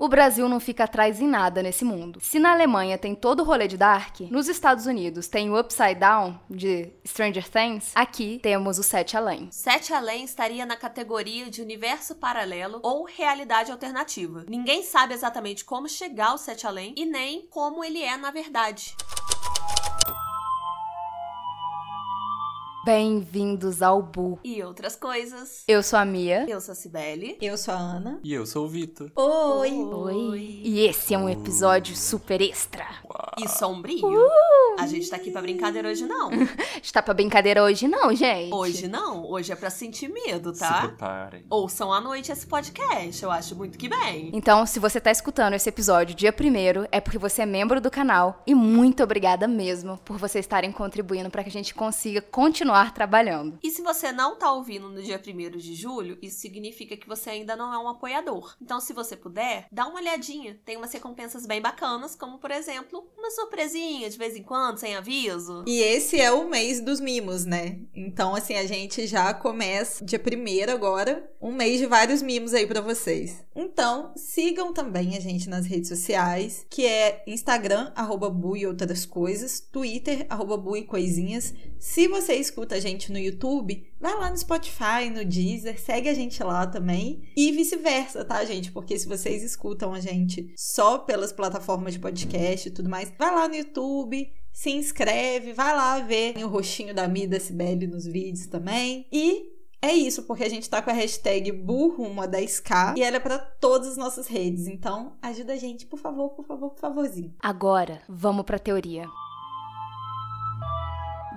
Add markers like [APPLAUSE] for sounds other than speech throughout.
O Brasil não fica atrás em nada nesse mundo. Se na Alemanha tem todo o rolê de Dark, nos Estados Unidos tem o Upside Down, de Stranger Things, aqui temos o Sete Além. Sete Além estaria na categoria de universo paralelo ou realidade alternativa. Ninguém sabe exatamente como chegar ao Sete Além e nem como ele é na verdade. Bem-vindos ao Bu. E outras coisas. Eu sou a Mia. Eu sou a Cibele. Eu sou a Ana. E eu sou o Vitor. Oi. Oi. E esse é um episódio super extra. E sombrio. A gente tá aqui pra brincadeira hoje não. [LAUGHS] Está pra brincadeira hoje não, gente. Hoje não. Hoje é pra sentir medo, Se tá? preparem. Ouçam à noite esse podcast. Eu acho muito que bem. Então, se você tá escutando esse episódio dia primeiro, é porque você é membro do canal e muito obrigada mesmo por vocês estarem contribuindo para que a gente consiga continuar trabalhando. E se você não tá ouvindo no dia 1 de julho, isso significa que você ainda não é um apoiador. Então, se você puder, dá uma olhadinha. Tem umas recompensas bem bacanas, como por exemplo, uma surpresinha de vez em quando, sem aviso. E esse é o mês dos mimos, né? Então, assim, a gente já começa dia primeiro agora, um mês de vários mimos aí pra vocês. Então, sigam também a gente nas redes sociais, que é Instagram, arroba Bu e outras coisas, Twitter, arroba Bu e coisinhas. Se você escuta a gente no YouTube, vai lá no Spotify, no Deezer, segue a gente lá também. E vice-versa, tá, gente? Porque se vocês escutam a gente só pelas plataformas de podcast e tudo mais, vai lá no YouTube, se inscreve, vai lá ver o rostinho da Mi e da nos vídeos também. E é isso, porque a gente tá com a hashtag burrumo a 10k e ela é pra todas as nossas redes. Então, ajuda a gente, por favor, por favor, por favorzinho. Agora, vamos pra teoria.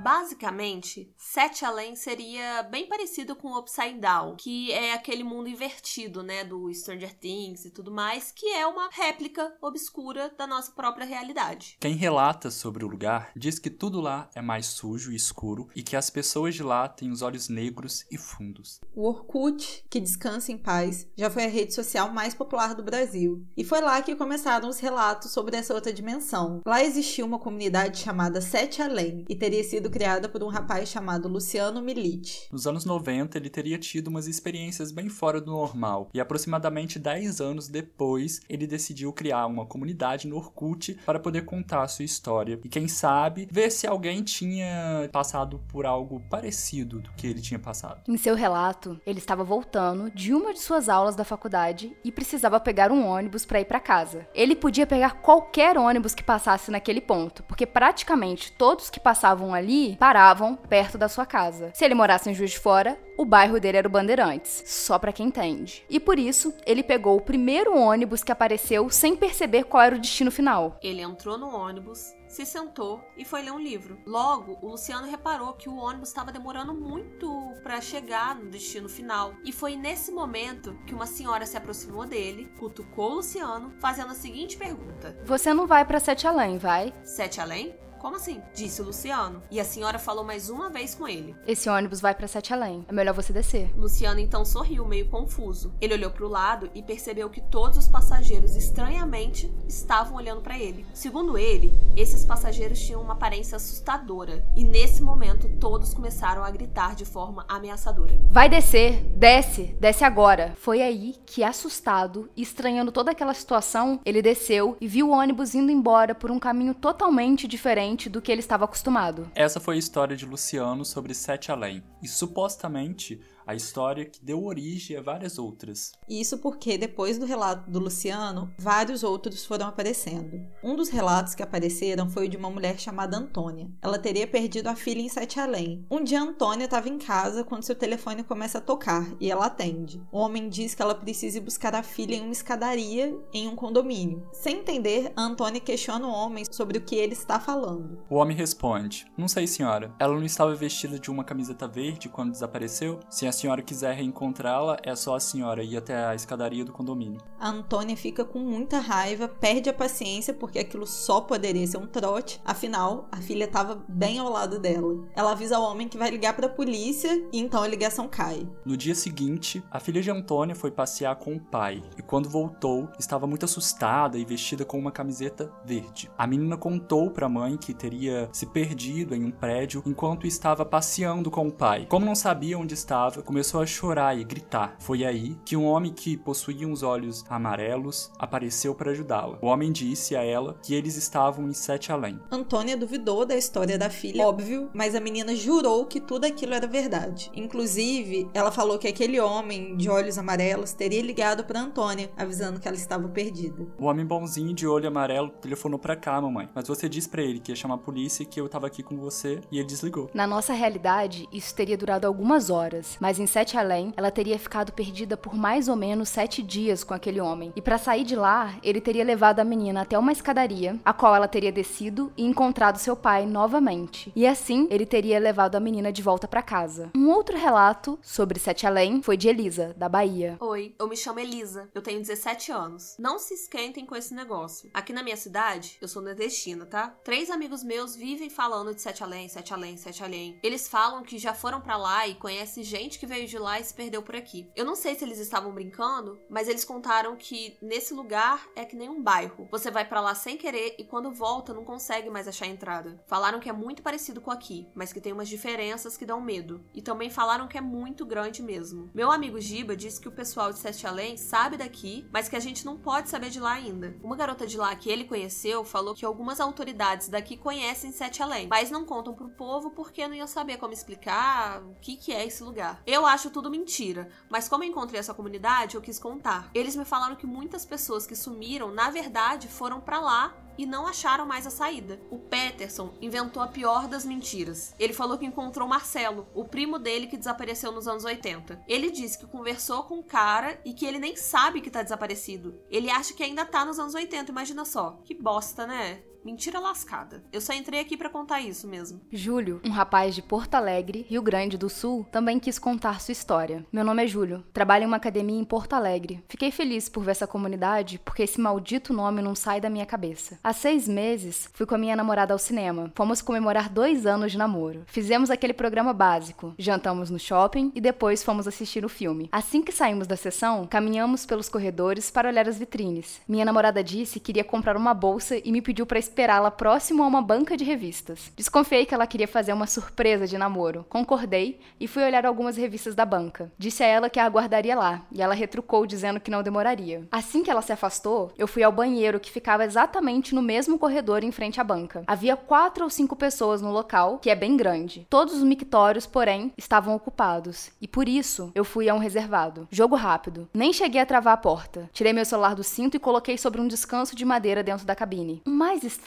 Basicamente, Sete Além seria bem parecido com o Upside Down, que é aquele mundo invertido, né, do Stranger Things e tudo mais, que é uma réplica obscura da nossa própria realidade. Quem relata sobre o lugar diz que tudo lá é mais sujo e escuro e que as pessoas de lá têm os olhos negros e fundos. O Orkut, que descansa em paz, já foi a rede social mais popular do Brasil. E foi lá que começaram os relatos sobre essa outra dimensão. Lá existia uma comunidade chamada Sete Além e teria sido criada por um rapaz chamado Luciano Milite. Nos anos 90, ele teria tido umas experiências bem fora do normal, e aproximadamente 10 anos depois, ele decidiu criar uma comunidade no Orkut para poder contar a sua história e, quem sabe, ver se alguém tinha passado por algo parecido do que ele tinha passado. Em seu relato, ele estava voltando de uma de suas aulas da faculdade e precisava pegar um ônibus para ir para casa. Ele podia pegar qualquer ônibus que passasse naquele ponto, porque praticamente todos que passavam ali paravam perto da sua casa. Se ele morasse em Juiz de Fora, o bairro dele era o Bandeirantes, só pra quem entende. E por isso, ele pegou o primeiro ônibus que apareceu sem perceber qual era o destino final. Ele entrou no ônibus, se sentou e foi ler um livro. Logo, o Luciano reparou que o ônibus estava demorando muito para chegar no destino final. E foi nesse momento que uma senhora se aproximou dele, cutucou o Luciano, fazendo a seguinte pergunta: Você não vai pra Sete Além, vai? Sete além? Como assim? Disse o Luciano. E a senhora falou mais uma vez com ele. Esse ônibus vai pra Sete Além. É melhor você descer. Luciano então sorriu, meio confuso. Ele olhou para o lado e percebeu que todos os passageiros estranhamente estavam olhando para ele. Segundo ele, esses passageiros tinham uma aparência assustadora. E nesse momento, todos começaram a gritar de forma ameaçadora. Vai descer, desce, desce agora. Foi aí que, assustado e estranhando toda aquela situação, ele desceu e viu o ônibus indo embora por um caminho totalmente diferente do que ele estava acostumado. Essa foi a história de Luciano sobre Sete Além, e supostamente a história que deu origem a várias outras. Isso porque, depois do relato do Luciano, vários outros foram aparecendo. Um dos relatos que apareceram foi o de uma mulher chamada Antônia. Ela teria perdido a filha em Sete Além. Um dia, Antônia estava em casa quando seu telefone começa a tocar e ela atende. O homem diz que ela precisa ir buscar a filha em uma escadaria em um condomínio. Sem entender, a Antônia questiona o homem sobre o que ele está falando. O homem responde: Não sei, senhora. Ela não estava vestida de uma camiseta verde quando desapareceu? Se a senhora quiser reencontrá-la, é só a senhora ir até a escadaria do condomínio. A Antônia fica com muita raiva, perde a paciência porque aquilo só poderia ser um trote. Afinal, a filha estava bem ao lado dela. Ela avisa o homem que vai ligar para a polícia e então a ligação cai. No dia seguinte, a filha de Antônia foi passear com o pai e quando voltou, estava muito assustada e vestida com uma camiseta verde. A menina contou para a mãe que teria se perdido em um prédio enquanto estava passeando com o pai. Como não sabia onde estava, começou a chorar e gritar. Foi aí que um homem que possuía uns olhos amarelos apareceu para ajudá-la. O homem disse a ela que eles estavam em Sete Além. Antônia duvidou da história da filha, óbvio, mas a menina jurou que tudo aquilo era verdade. Inclusive, ela falou que aquele homem de olhos amarelos teria ligado para Antônia, avisando que ela estava perdida. O homem bonzinho de olho amarelo telefonou para cá, mamãe. Mas você disse para ele que ia chamar a polícia e que eu tava aqui com você e ele desligou. Na nossa realidade, isso teria durado algumas horas, mas em Sete Além, ela teria ficado perdida por mais ou menos sete dias com aquele homem. E para sair de lá, ele teria levado a menina até uma escadaria, a qual ela teria descido e encontrado seu pai novamente. E assim, ele teria levado a menina de volta para casa. Um outro relato sobre Sete Além foi de Elisa, da Bahia. Oi, eu me chamo Elisa, eu tenho 17 anos. Não se esquentem com esse negócio. Aqui na minha cidade, eu sou nordestina, tá? Três amigos meus vivem falando de Sete Além, Sete Além, Sete Além. Eles falam que já foram para lá e conhecem gente que veio de lá e se perdeu por aqui. Eu não sei se eles estavam brincando, mas eles contaram que nesse lugar é que nem um bairro. Você vai para lá sem querer e quando volta não consegue mais achar a entrada. Falaram que é muito parecido com aqui, mas que tem umas diferenças que dão medo. E também falaram que é muito grande mesmo. Meu amigo Giba disse que o pessoal de Sete Além sabe daqui, mas que a gente não pode saber de lá ainda. Uma garota de lá que ele conheceu falou que algumas autoridades daqui conhecem Sete Além, mas não contam pro povo porque não iam saber como explicar o que, que é esse lugar. Eu acho tudo mentira, mas como encontrei essa comunidade, eu quis contar. Eles me falaram que muitas pessoas que sumiram, na verdade, foram para lá e não acharam mais a saída. O Peterson inventou a pior das mentiras. Ele falou que encontrou Marcelo, o primo dele que desapareceu nos anos 80. Ele disse que conversou com o cara e que ele nem sabe que tá desaparecido. Ele acha que ainda tá nos anos 80, imagina só. Que bosta, né? Mentira lascada. Eu só entrei aqui para contar isso mesmo. Júlio, um rapaz de Porto Alegre, Rio Grande do Sul, também quis contar sua história. Meu nome é Júlio, trabalho em uma academia em Porto Alegre. Fiquei feliz por ver essa comunidade porque esse maldito nome não sai da minha cabeça. Há seis meses, fui com a minha namorada ao cinema. Fomos comemorar dois anos de namoro. Fizemos aquele programa básico, jantamos no shopping e depois fomos assistir o filme. Assim que saímos da sessão, caminhamos pelos corredores para olhar as vitrines. Minha namorada disse que queria comprar uma bolsa e me pediu para esperá-la próximo a uma banca de revistas. Desconfiei que ela queria fazer uma surpresa de namoro. Concordei e fui olhar algumas revistas da banca. Disse a ela que a aguardaria lá, e ela retrucou dizendo que não demoraria. Assim que ela se afastou, eu fui ao banheiro que ficava exatamente no mesmo corredor em frente à banca. Havia quatro ou cinco pessoas no local, que é bem grande. Todos os mictórios, porém, estavam ocupados, e por isso eu fui a um reservado. Jogo rápido. Nem cheguei a travar a porta. Tirei meu celular do cinto e coloquei sobre um descanso de madeira dentro da cabine. O mais estranho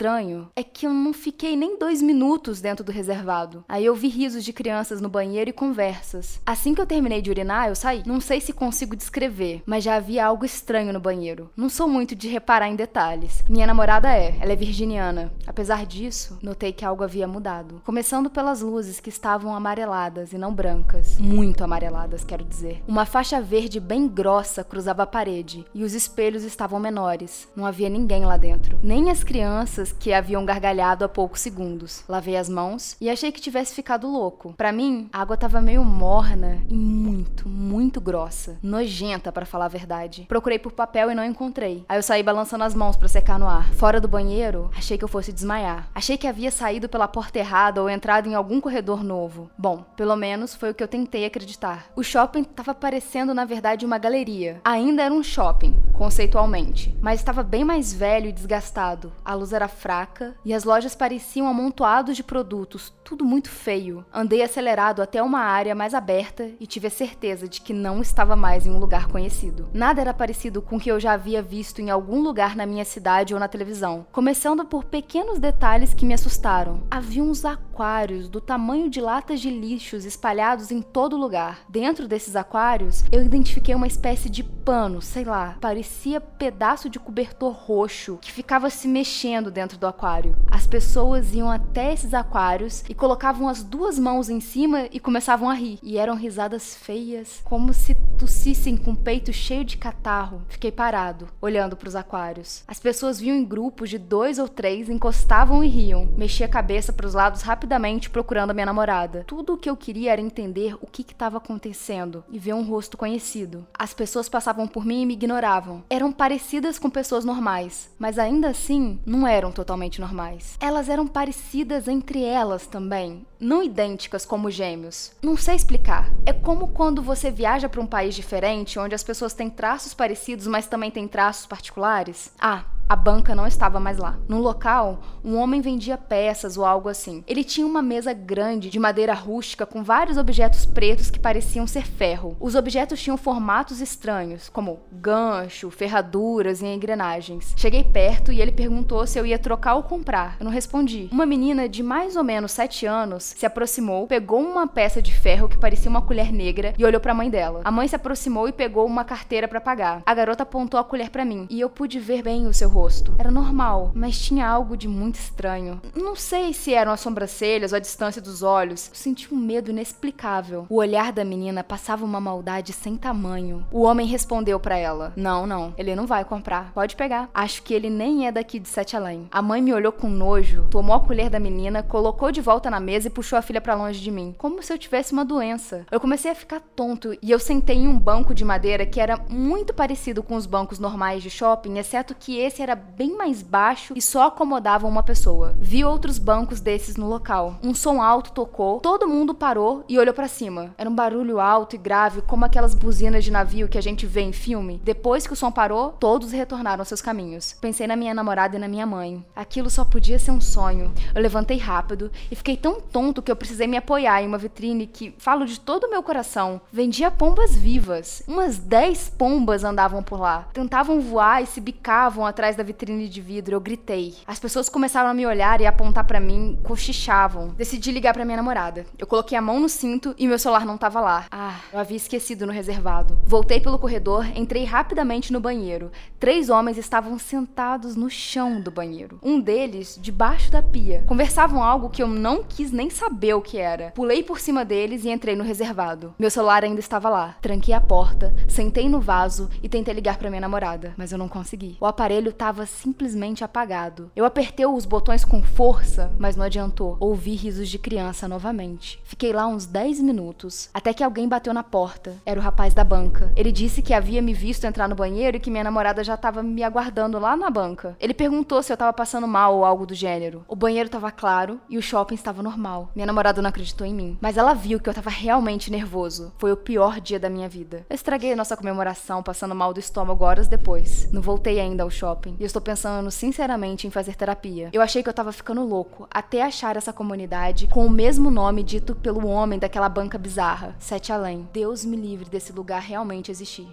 é que eu não fiquei nem dois minutos dentro do reservado. Aí eu vi risos de crianças no banheiro e conversas. Assim que eu terminei de urinar, eu saí. Não sei se consigo descrever, mas já havia algo estranho no banheiro. Não sou muito de reparar em detalhes. Minha namorada é, ela é virginiana. Apesar disso, notei que algo havia mudado. Começando pelas luzes que estavam amareladas e não brancas. Muito amareladas, quero dizer. Uma faixa verde bem grossa cruzava a parede e os espelhos estavam menores. Não havia ninguém lá dentro. Nem as crianças que haviam gargalhado há poucos segundos. Lavei as mãos e achei que tivesse ficado louco. Para mim, a água estava meio morna e muito, muito grossa. Nojenta, para falar a verdade. Procurei por papel e não encontrei. Aí eu saí balançando as mãos para secar no ar. Fora do banheiro, achei que eu fosse desmaiar. Achei que havia saído pela porta errada ou entrado em algum corredor novo. Bom, pelo menos foi o que eu tentei acreditar. O shopping estava parecendo, na verdade, uma galeria. Ainda era um shopping, conceitualmente, mas estava bem mais velho e desgastado. A luz era fraca e as lojas pareciam amontoados de produtos, tudo muito feio. Andei acelerado até uma área mais aberta e tive a certeza de que não estava mais em um lugar conhecido. Nada era parecido com o que eu já havia visto em algum lugar na minha cidade ou na televisão, começando por pequenos detalhes que me assustaram. Havia uns aquários do tamanho de latas de lixos espalhados em todo lugar. Dentro desses aquários, eu identifiquei uma espécie de pano, sei lá, parecia pedaço de cobertor roxo que ficava se mexendo dentro do aquário. As pessoas iam até esses aquários e colocavam as duas mãos em cima e começavam a rir. E eram risadas feias, como se tossissem com o peito cheio de catarro. Fiquei parado, olhando para os aquários. As pessoas vinham em grupos de dois ou três, encostavam e riam. Mexia a cabeça para os lados rapidamente rapidamente procurando a minha namorada. Tudo o que eu queria era entender o que estava acontecendo e ver um rosto conhecido. As pessoas passavam por mim e me ignoravam. Eram parecidas com pessoas normais, mas ainda assim não eram totalmente normais. Elas eram parecidas entre elas também, não idênticas como gêmeos. Não sei explicar. É como quando você viaja para um país diferente, onde as pessoas têm traços parecidos, mas também têm traços particulares. Ah, a banca não estava mais lá. No local, um homem vendia peças ou algo assim. Ele tinha uma mesa grande de madeira rústica com vários objetos pretos que pareciam ser ferro. Os objetos tinham formatos estranhos, como gancho, ferraduras e engrenagens. Cheguei perto e ele perguntou se eu ia trocar ou comprar. Eu não respondi. Uma menina de mais ou menos 7 anos se aproximou, pegou uma peça de ferro que parecia uma colher negra e olhou para a mãe dela. A mãe se aproximou e pegou uma carteira para pagar. A garota apontou a colher para mim e eu pude ver bem o seu rosto. Era normal, mas tinha algo de muito estranho. Não sei se eram as sobrancelhas ou a distância dos olhos. Eu senti um medo inexplicável. O olhar da menina passava uma maldade sem tamanho. O homem respondeu para ela: Não, não, ele não vai comprar. Pode pegar. Acho que ele nem é daqui de Sete Além. A mãe me olhou com nojo, tomou a colher da menina, colocou de volta na mesa e puxou a filha para longe de mim, como se eu tivesse uma doença. Eu comecei a ficar tonto e eu sentei em um banco de madeira que era muito parecido com os bancos normais de shopping, exceto que esse era bem mais baixo e só acomodava uma pessoa. Vi outros bancos desses no local. Um som alto tocou, todo mundo parou e olhou para cima. Era um barulho alto e grave, como aquelas buzinas de navio que a gente vê em filme. Depois que o som parou, todos retornaram aos seus caminhos. Pensei na minha namorada e na minha mãe. Aquilo só podia ser um sonho. Eu levantei rápido e fiquei tão tonto que eu precisei me apoiar em uma vitrine que, falo de todo o meu coração, vendia pombas vivas. Umas 10 pombas andavam por lá. Tentavam voar e se bicavam atrás da vitrine de vidro. Eu gritei. As pessoas começaram a me olhar e apontar para mim, cochichavam. Decidi ligar para minha namorada. Eu coloquei a mão no cinto e meu celular não tava lá. Ah, eu havia esquecido no reservado. Voltei pelo corredor, entrei rapidamente no banheiro. Três homens estavam sentados no chão do banheiro. Um deles debaixo da pia. Conversavam algo que eu não quis nem saber o que era. Pulei por cima deles e entrei no reservado. Meu celular ainda estava lá. Tranquei a porta, sentei no vaso e tentei ligar para minha namorada, mas eu não consegui. O aparelho estava simplesmente apagado. Eu apertei os botões com força, mas não adiantou. Ouvi risos de criança novamente. Fiquei lá uns 10 minutos, até que alguém bateu na porta. Era o rapaz da banca. Ele disse que havia me visto entrar no banheiro e que minha namorada já estava me aguardando lá na banca. Ele perguntou se eu estava passando mal ou algo do gênero. O banheiro estava claro e o shopping estava normal mal. Minha namorada não acreditou em mim. Mas ela viu que eu tava realmente nervoso. Foi o pior dia da minha vida. Eu estraguei a nossa comemoração passando mal do estômago horas depois. Não voltei ainda ao shopping. E eu estou pensando sinceramente em fazer terapia. Eu achei que eu tava ficando louco até achar essa comunidade com o mesmo nome dito pelo homem daquela banca bizarra. Sete Além. Deus me livre desse lugar realmente existir.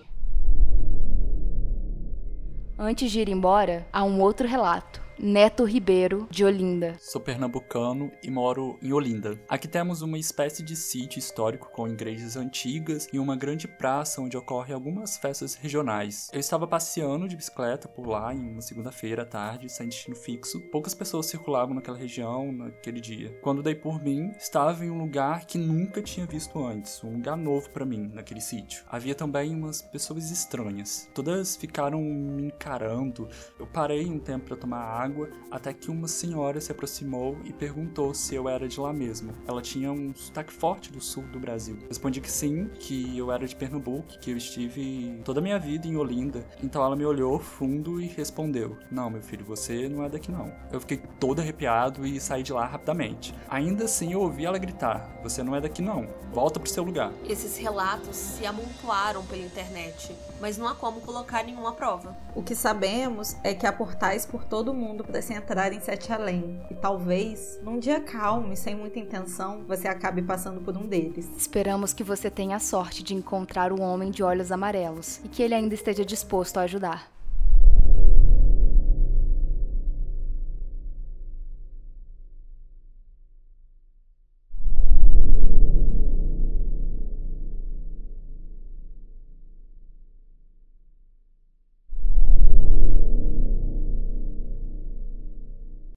Antes de ir embora, há um outro relato. Neto Ribeiro, de Olinda. Sou pernambucano e moro em Olinda. Aqui temos uma espécie de sítio histórico com igrejas antigas e uma grande praça onde ocorrem algumas festas regionais. Eu estava passeando de bicicleta por lá em uma segunda-feira à tarde, sem destino fixo. Poucas pessoas circulavam naquela região naquele dia. Quando dei por mim, estava em um lugar que nunca tinha visto antes, um lugar novo para mim naquele sítio. Havia também umas pessoas estranhas. Todas ficaram me encarando. Eu parei um tempo para tomar água água até que uma senhora se aproximou e perguntou se eu era de lá mesmo. Ela tinha um sotaque forte do sul do Brasil. Respondi que sim, que eu era de Pernambuco, que eu estive toda a minha vida em Olinda. Então ela me olhou fundo e respondeu: Não, meu filho, você não é daqui não. Eu fiquei todo arrepiado e saí de lá rapidamente. Ainda assim eu ouvi ela gritar: Você não é daqui não, volta pro seu lugar. Esses relatos se amontoaram pela internet, mas não há como colocar nenhuma prova. O que sabemos é que há portais por todo o mundo mundo pudesse entrar em Sete Além. E talvez, num dia calmo e sem muita intenção, você acabe passando por um deles. Esperamos que você tenha a sorte de encontrar o homem de olhos amarelos e que ele ainda esteja disposto a ajudar.